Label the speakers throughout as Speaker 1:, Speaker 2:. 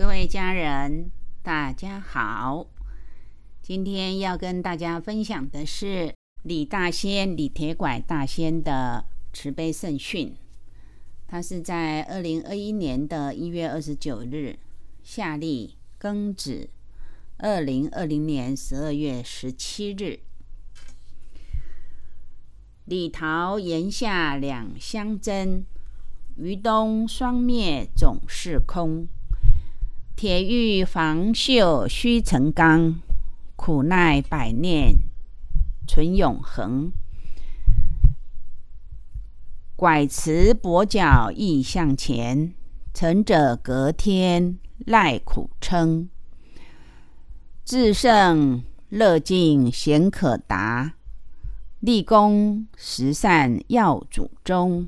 Speaker 1: 各位家人，大家好。今天要跟大家分享的是李大仙、李铁拐大仙的慈悲圣训。他是在二零二一年的一月二十九日夏历庚子二零二零年十二月十七日。李桃檐下两相争，于冬双灭总是空。铁玉防锈须成钢，苦耐百念存永恒。拐辞跛脚易向前，成者隔天赖苦撑。至圣乐尽贤可达，立功十善要祖宗。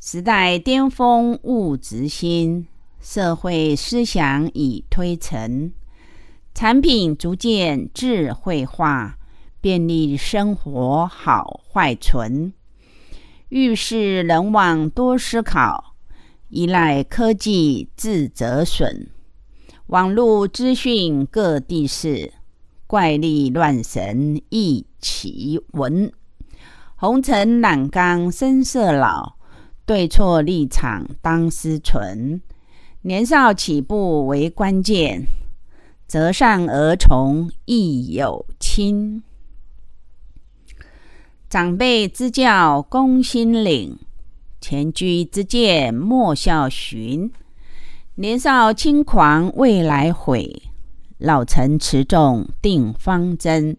Speaker 1: 时代巅峰物直心。社会思想已推陈，产品逐渐智慧化，便利生活好坏存。遇事人往多思考，依赖科技自折损。网络资讯各地市，怪力乱神一起闻。红尘染缸深色老，对错立场当思存。年少起步为关键，择善而从亦有亲。长辈之教公心领，前居之鉴莫效循。年少轻狂未来悔，老成持重定方针。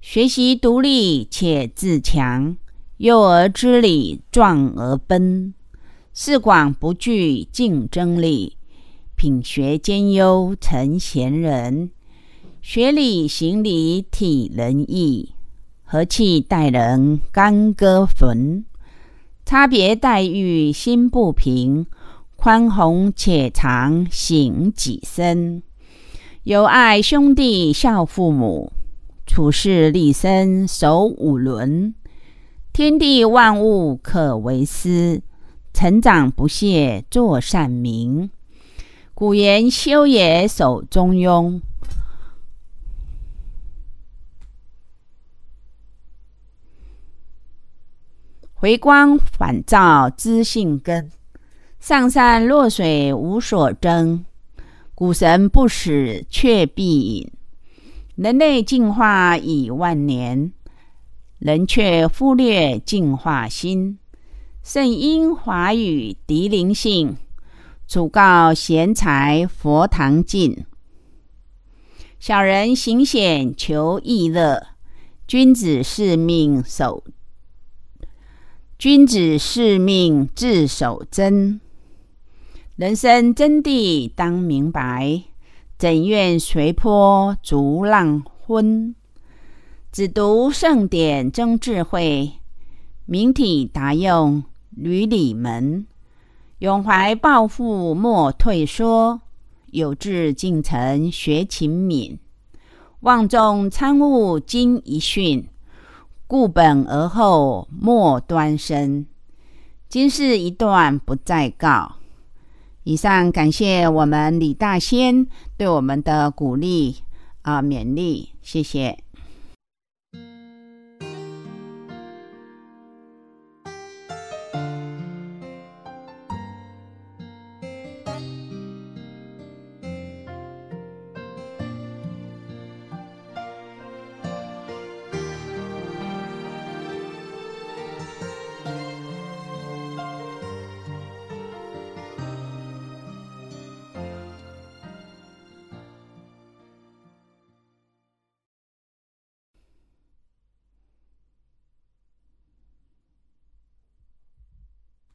Speaker 1: 学习独立且自强，幼儿知礼壮而奔。视广不惧竞争力，品学兼优成贤人。学礼行礼体仁义，和气待人干戈焚。差别待遇心不平，宽宏且常省己身。友爱兄弟孝父母，处事立身守五伦。天地万物可为师。成长不懈做善名，古言修也守中庸，回光返照知性根，上善若水无所争，古神不死却必隐，人类进化已万年，人却忽略进化心。圣音华语涤灵性，主告贤才佛堂进。小人行险求易乐，君子视命守。君子视命自守真。人生真谛当明白，怎愿随波逐浪昏？只读圣典增智慧，明体达用。履礼门，永怀抱负莫退缩；有志进城学勤勉，望众参悟经一训，固本而后莫端身。今世一段不再告。以上感谢我们李大仙对我们的鼓励啊勉励，谢谢。